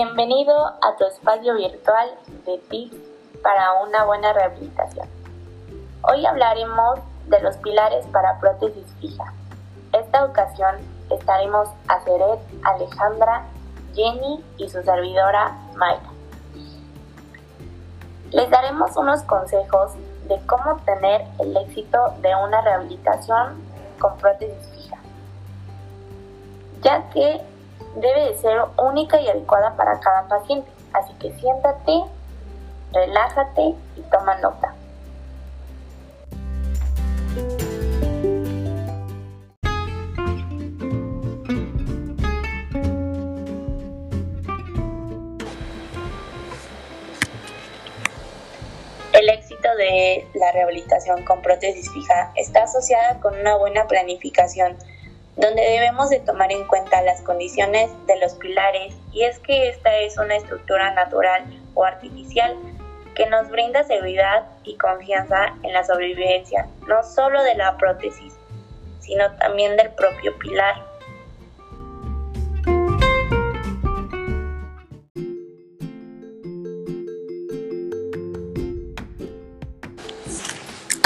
Bienvenido a tu espacio virtual de tips para una buena rehabilitación. Hoy hablaremos de los pilares para prótesis fija. Esta ocasión estaremos a Ceret, Alejandra, Jenny y su servidora Mayra. Les daremos unos consejos de cómo obtener el éxito de una rehabilitación con prótesis fija, ya que debe de ser única y adecuada para cada paciente. Así que siéntate, relájate y toma nota. El éxito de la rehabilitación con prótesis fija está asociada con una buena planificación donde debemos de tomar en cuenta las condiciones de los pilares y es que esta es una estructura natural o artificial que nos brinda seguridad y confianza en la sobrevivencia, no solo de la prótesis, sino también del propio pilar.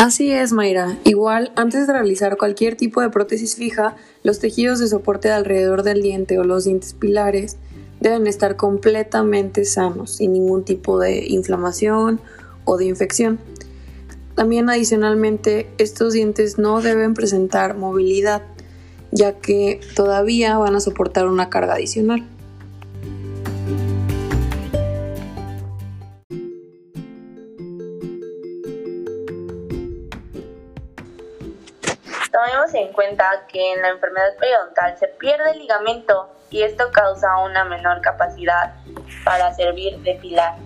Así es, Mayra. Igual, antes de realizar cualquier tipo de prótesis fija, los tejidos de soporte alrededor del diente o los dientes pilares deben estar completamente sanos, sin ningún tipo de inflamación o de infección. También adicionalmente, estos dientes no deben presentar movilidad, ya que todavía van a soportar una carga adicional. En cuenta que en la enfermedad periodontal se pierde el ligamento y esto causa una menor capacidad para servir de pilar.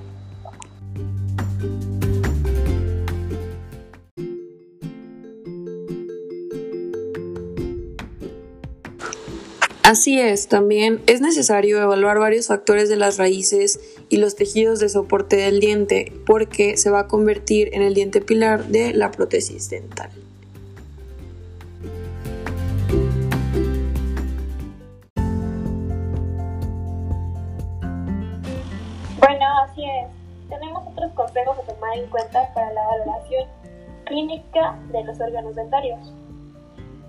Así es, también es necesario evaluar varios factores de las raíces y los tejidos de soporte del diente porque se va a convertir en el diente pilar de la prótesis dental. Así es. Tenemos otros consejos a tomar en cuenta para la valoración clínica de los órganos dentarios.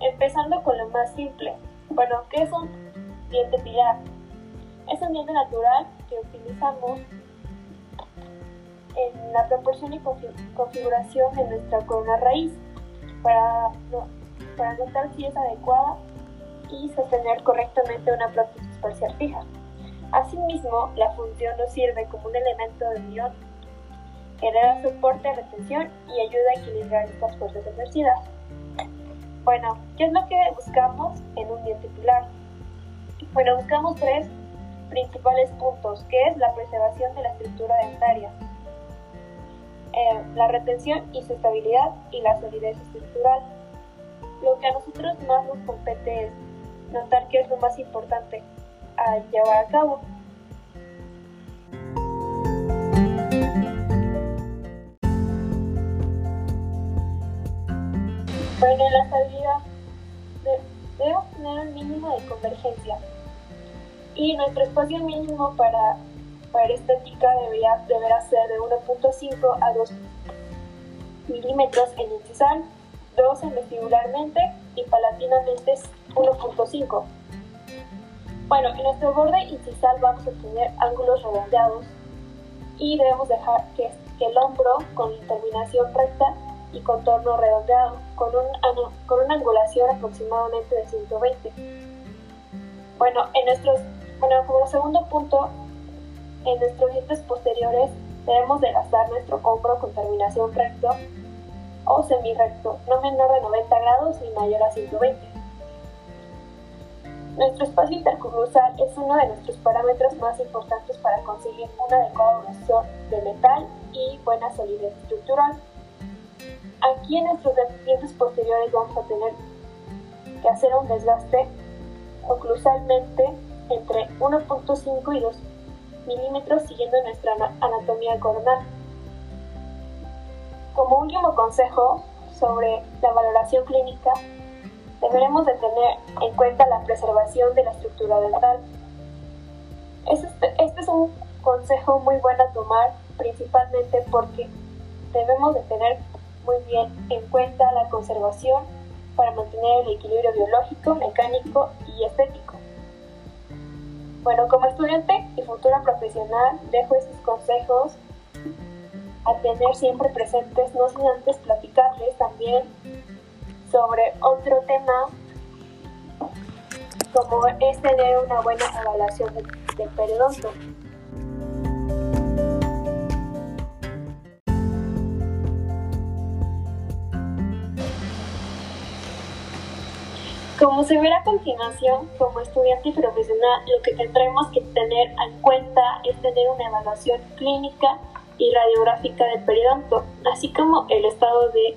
Empezando con lo más simple. Bueno, ¿qué es un diente pilar? Es un diente natural que utilizamos en la proporción y configuración de nuestra corona raíz para, para notar si es adecuada y sostener correctamente una prótesis parcial fija. Asimismo, la función nos sirve como un elemento de unión da soporte, retención y ayuda a equilibrar estas fuerzas ejercidas. Bueno, ¿qué es lo que buscamos en un diente pilar? Bueno, buscamos tres principales puntos, que es la preservación de la estructura dentaria, eh, la retención y su estabilidad y la solidez estructural. Lo que a nosotros más nos compete es notar qué es lo más importante, a llevar a cabo. Bueno, en la estabilidad debemos tener un mínimo de convergencia y nuestro espacio mínimo para, para estética debería, deberá ser de 1.5 a 2 milímetros en incisal, 2 en vestibularmente y palatinamente 1.5. Bueno, en nuestro borde incisal vamos a tener ángulos redondeados y debemos dejar que, el hombro con terminación recta y contorno redondeado, con, un, con una angulación aproximadamente de 120. Bueno, en nuestros, bueno, como segundo punto, en nuestros dientes posteriores debemos de gastar nuestro hombro con terminación recto o semi-recto, no menor de 90 grados ni mayor a 120. Nuestro espacio intercruzal es uno de nuestros parámetros más importantes para conseguir una adecuada duración de metal y buena solidez estructural. Aquí en nuestros dientes posteriores vamos a tener que hacer un desgaste oclusalmente entre 1.5 y 2 milímetros siguiendo nuestra anatomía coronal. Como último consejo sobre la valoración clínica, deberemos de tener en cuenta la preservación de la estructura dental. Este, este es un consejo muy bueno a tomar, principalmente porque debemos de tener muy bien en cuenta la conservación para mantener el equilibrio biológico, mecánico y estético. Bueno, como estudiante y futura profesional, dejo estos consejos a tener siempre presentes, no sin antes platicarles también sobre otro tema, como es tener una buena evaluación del, periodonto. Como se verá a continuación, como estudiante y profesional, lo que tendremos que tener en cuenta es tener una evaluación clínica y radiográfica del periodonto, así como el estado de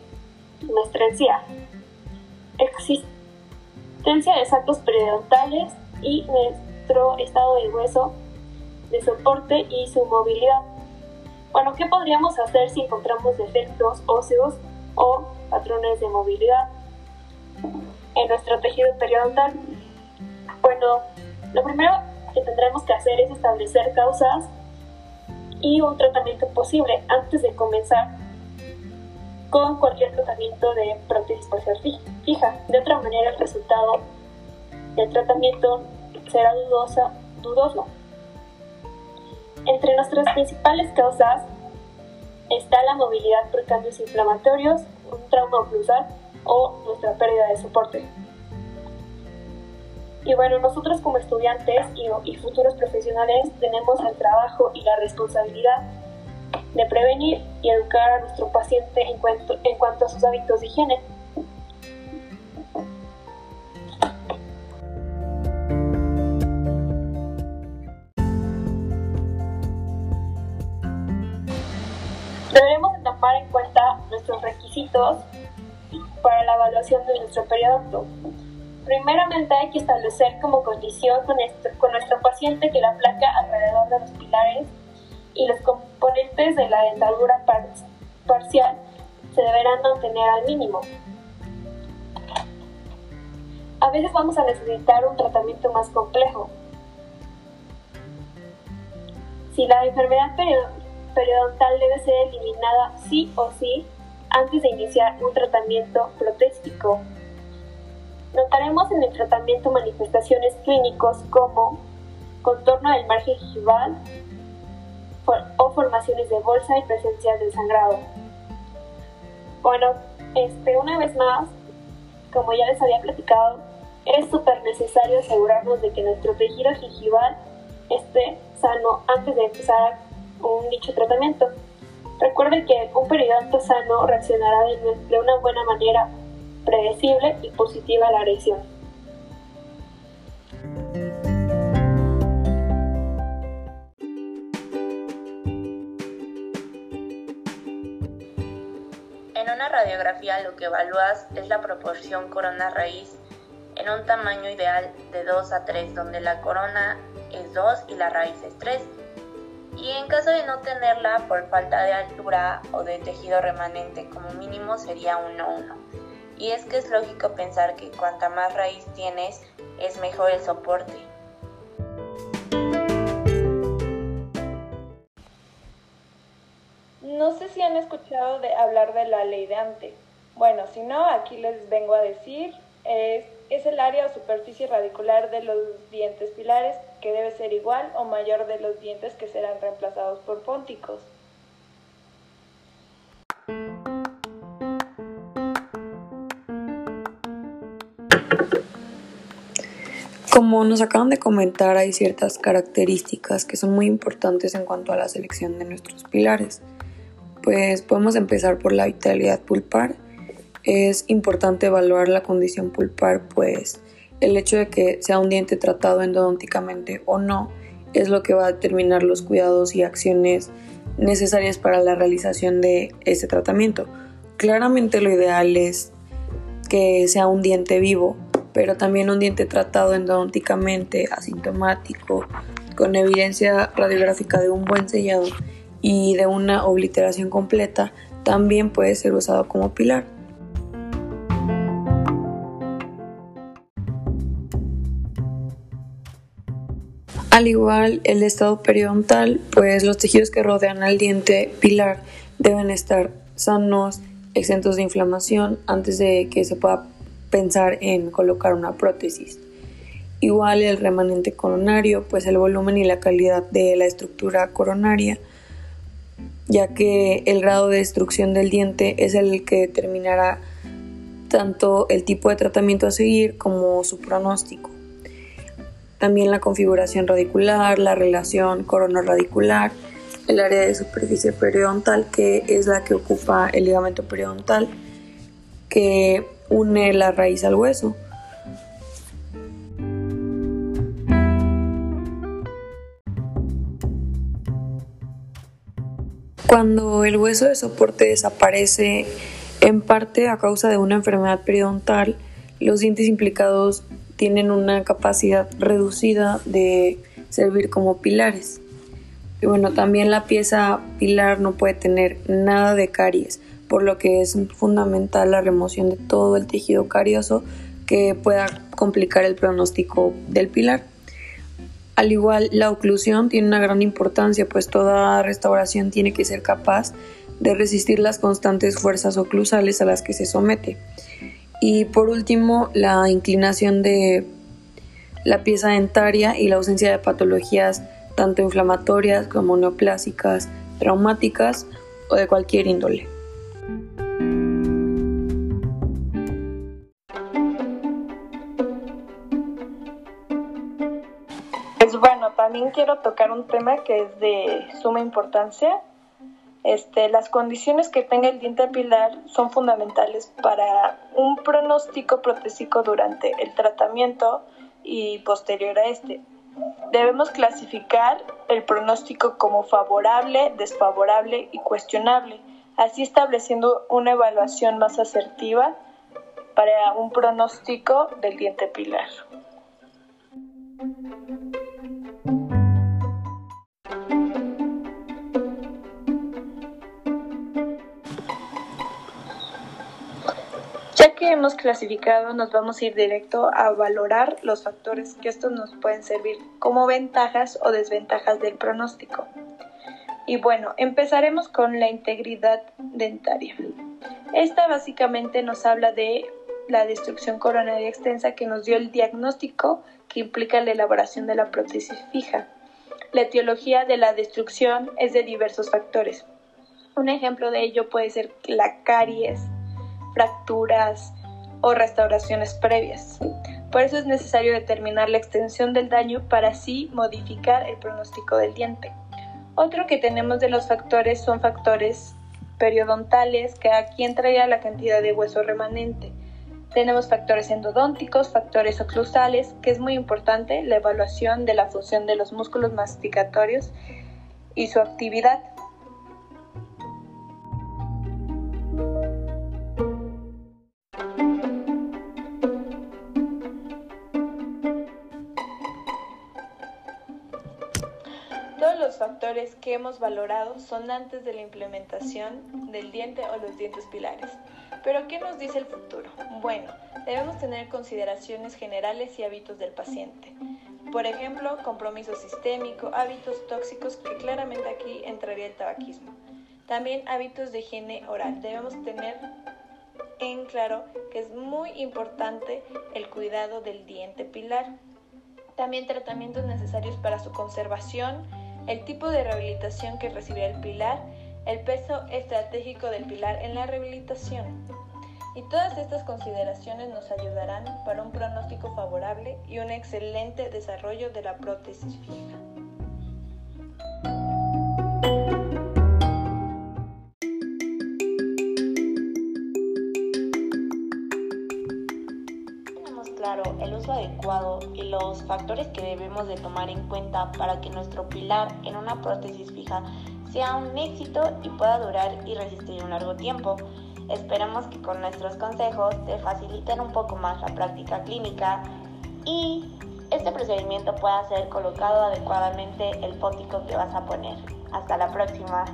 nuestra encía, existencia de sacos periodontales y nuestro estado de hueso de soporte y su movilidad. Bueno, ¿qué podríamos hacer si encontramos defectos óseos o patrones de movilidad en nuestro tejido periodontal? Bueno, lo primero que tendremos que hacer es establecer causas y un tratamiento posible antes de comenzar con cualquier tratamiento de prótesis parcial fija. De otra manera, el resultado del tratamiento será dudosa, dudoso. Entre nuestras principales causas está la movilidad por cambios inflamatorios, un trauma oclusal o nuestra pérdida de soporte. Y bueno, nosotros como estudiantes y, futuros profesionales tenemos el trabajo y la responsabilidad de prevenir y educar a nuestro paciente en cuanto, en cuanto a sus hábitos de higiene. Deberemos tomar en cuenta nuestros requisitos para la evaluación de nuestro periodonto Primeramente hay que establecer como condición con, con nuestro paciente que la placa alrededor de los pilares y los componentes de la dentadura parcial se deberán mantener al mínimo. A veces vamos a necesitar un tratamiento más complejo. Si la enfermedad periodontal debe ser eliminada sí o sí antes de iniciar un tratamiento protésico Notaremos en el tratamiento manifestaciones clínicos como contorno del margen gingival o formaciones de bolsa y presencia del sangrado. Bueno, este, una vez más, como ya les había platicado, es súper necesario asegurarnos de que nuestro tejido gingival esté sano antes de empezar un dicho tratamiento. Recuerden que un periodonto sano reaccionará de una buena manera predecible y positiva la agresión. Radiografía lo que evalúas es la proporción corona-raíz en un tamaño ideal de 2 a 3, donde la corona es 2 y la raíz es 3. Y en caso de no tenerla por falta de altura o de tejido remanente como mínimo sería 1 1. Y es que es lógico pensar que cuanta más raíz tienes, es mejor el soporte. Si han escuchado de hablar de la ley de Ante. Bueno, si no, aquí les vengo a decir, es, es el área o superficie radicular de los dientes pilares que debe ser igual o mayor de los dientes que serán reemplazados por pónticos. Como nos acaban de comentar, hay ciertas características que son muy importantes en cuanto a la selección de nuestros pilares. Pues podemos empezar por la vitalidad pulpar. Es importante evaluar la condición pulpar, pues el hecho de que sea un diente tratado endodónticamente o no es lo que va a determinar los cuidados y acciones necesarias para la realización de ese tratamiento. Claramente lo ideal es que sea un diente vivo, pero también un diente tratado endodónticamente, asintomático, con evidencia radiográfica de un buen sellado y de una obliteración completa, también puede ser usado como pilar. Al igual el estado periodontal, pues los tejidos que rodean al diente pilar deben estar sanos, exentos de inflamación antes de que se pueda pensar en colocar una prótesis. Igual el remanente coronario, pues el volumen y la calidad de la estructura coronaria, ya que el grado de destrucción del diente es el que determinará tanto el tipo de tratamiento a seguir como su pronóstico. También la configuración radicular, la relación corona-radicular, el área de superficie periodontal, que es la que ocupa el ligamento periodontal, que une la raíz al hueso. Cuando el hueso de soporte desaparece en parte a causa de una enfermedad periodontal, los dientes implicados tienen una capacidad reducida de servir como pilares. Y bueno, también la pieza pilar no puede tener nada de caries, por lo que es fundamental la remoción de todo el tejido carioso que pueda complicar el pronóstico del pilar. Al igual, la oclusión tiene una gran importancia, pues toda restauración tiene que ser capaz de resistir las constantes fuerzas oclusales a las que se somete. Y por último, la inclinación de la pieza dentaria y la ausencia de patologías tanto inflamatorias como neoplásicas, traumáticas o de cualquier índole. Quiero tocar un tema que es de suma importancia. Este, las condiciones que tenga el diente pilar son fundamentales para un pronóstico protésico durante el tratamiento y posterior a este. Debemos clasificar el pronóstico como favorable, desfavorable y cuestionable, así estableciendo una evaluación más asertiva para un pronóstico del diente pilar. Ya que hemos clasificado, nos vamos a ir directo a valorar los factores que estos nos pueden servir como ventajas o desventajas del pronóstico. Y bueno, empezaremos con la integridad dentaria. Esta básicamente nos habla de la destrucción coronaria extensa que nos dio el diagnóstico que implica la elaboración de la prótesis fija. La etiología de la destrucción es de diversos factores. Un ejemplo de ello puede ser la caries, fracturas o restauraciones previas. Por eso es necesario determinar la extensión del daño para así modificar el pronóstico del diente. Otro que tenemos de los factores son factores periodontales, que aquí entraría la cantidad de hueso remanente. Tenemos factores endodónticos, factores oclusales, que es muy importante la evaluación de la función de los músculos masticatorios y su actividad. Factores que hemos valorado son antes de la implementación del diente o los dientes pilares. Pero ¿qué nos dice el futuro? Bueno, debemos tener consideraciones generales y hábitos del paciente. Por ejemplo, compromiso sistémico, hábitos tóxicos, que claramente aquí entraría el tabaquismo. También hábitos de higiene oral. Debemos tener en claro que es muy importante el cuidado del diente pilar. También tratamientos necesarios para su conservación el tipo de rehabilitación que recibirá el pilar, el peso estratégico del pilar en la rehabilitación. Y todas estas consideraciones nos ayudarán para un pronóstico favorable y un excelente desarrollo de la prótesis fija. El uso adecuado y los factores que debemos de tomar en cuenta para que nuestro pilar en una prótesis fija sea un éxito y pueda durar y resistir un largo tiempo. Esperamos que con nuestros consejos te faciliten un poco más la práctica clínica y este procedimiento pueda ser colocado adecuadamente el pótico que vas a poner. Hasta la próxima.